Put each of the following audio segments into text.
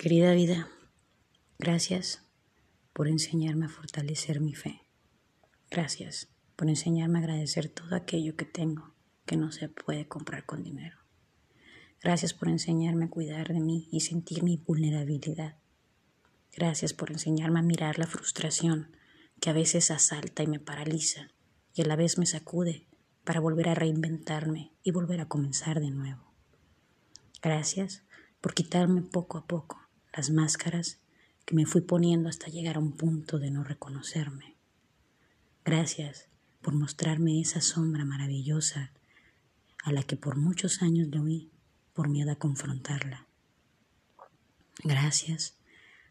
Querida vida, gracias por enseñarme a fortalecer mi fe. Gracias por enseñarme a agradecer todo aquello que tengo que no se puede comprar con dinero. Gracias por enseñarme a cuidar de mí y sentir mi vulnerabilidad. Gracias por enseñarme a mirar la frustración que a veces asalta y me paraliza y a la vez me sacude para volver a reinventarme y volver a comenzar de nuevo. Gracias por quitarme poco a poco las máscaras que me fui poniendo hasta llegar a un punto de no reconocerme. Gracias por mostrarme esa sombra maravillosa a la que por muchos años le oí por miedo a confrontarla. Gracias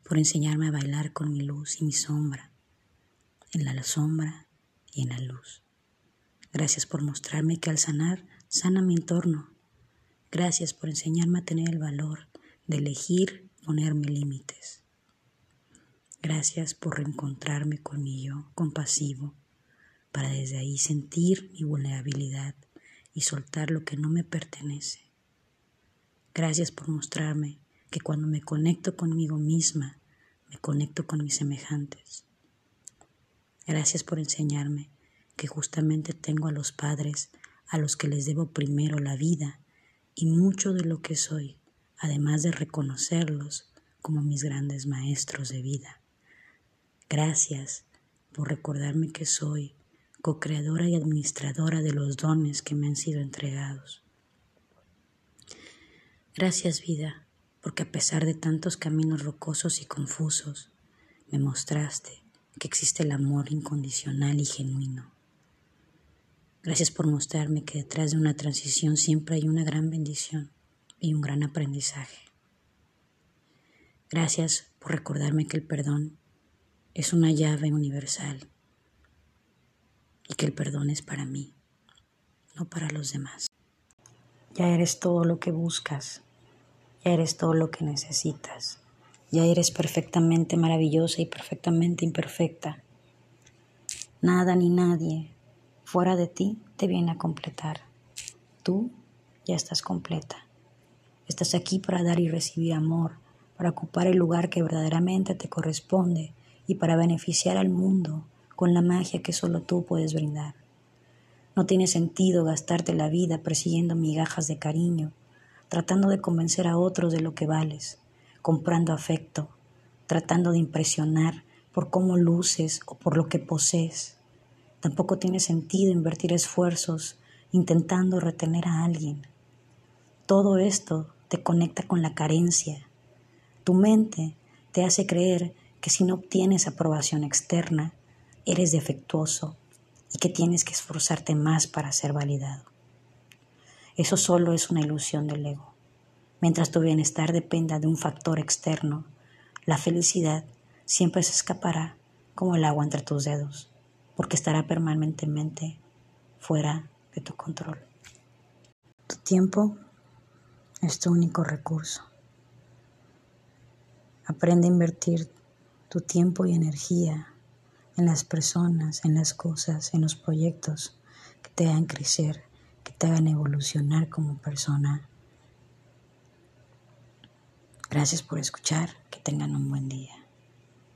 por enseñarme a bailar con mi luz y mi sombra, en la sombra y en la luz. Gracias por mostrarme que al sanar sana mi entorno. Gracias por enseñarme a tener el valor de elegir ponerme límites. Gracias por reencontrarme con mi yo compasivo para desde ahí sentir mi vulnerabilidad y soltar lo que no me pertenece. Gracias por mostrarme que cuando me conecto conmigo misma, me conecto con mis semejantes. Gracias por enseñarme que justamente tengo a los padres a los que les debo primero la vida y mucho de lo que soy, además de reconocerlos como mis grandes maestros de vida. Gracias por recordarme que soy co-creadora y administradora de los dones que me han sido entregados. Gracias vida, porque a pesar de tantos caminos rocosos y confusos, me mostraste que existe el amor incondicional y genuino. Gracias por mostrarme que detrás de una transición siempre hay una gran bendición y un gran aprendizaje. Gracias por recordarme que el perdón es una llave universal y que el perdón es para mí, no para los demás. Ya eres todo lo que buscas, ya eres todo lo que necesitas, ya eres perfectamente maravillosa y perfectamente imperfecta. Nada ni nadie fuera de ti te viene a completar. Tú ya estás completa. Estás aquí para dar y recibir amor, para ocupar el lugar que verdaderamente te corresponde y para beneficiar al mundo con la magia que solo tú puedes brindar. No tiene sentido gastarte la vida persiguiendo migajas de cariño, tratando de convencer a otros de lo que vales, comprando afecto, tratando de impresionar por cómo luces o por lo que posees. Tampoco tiene sentido invertir esfuerzos intentando retener a alguien. Todo esto te conecta con la carencia. Tu mente te hace creer que si no obtienes aprobación externa, eres defectuoso y que tienes que esforzarte más para ser validado. Eso solo es una ilusión del ego. Mientras tu bienestar dependa de un factor externo, la felicidad siempre se escapará como el agua entre tus dedos, porque estará permanentemente fuera de tu control. Tu tiempo es tu único recurso. Aprende a invertir tu tiempo y energía en las personas, en las cosas, en los proyectos que te hagan crecer, que te hagan evolucionar como persona. Gracias por escuchar, que tengan un buen día.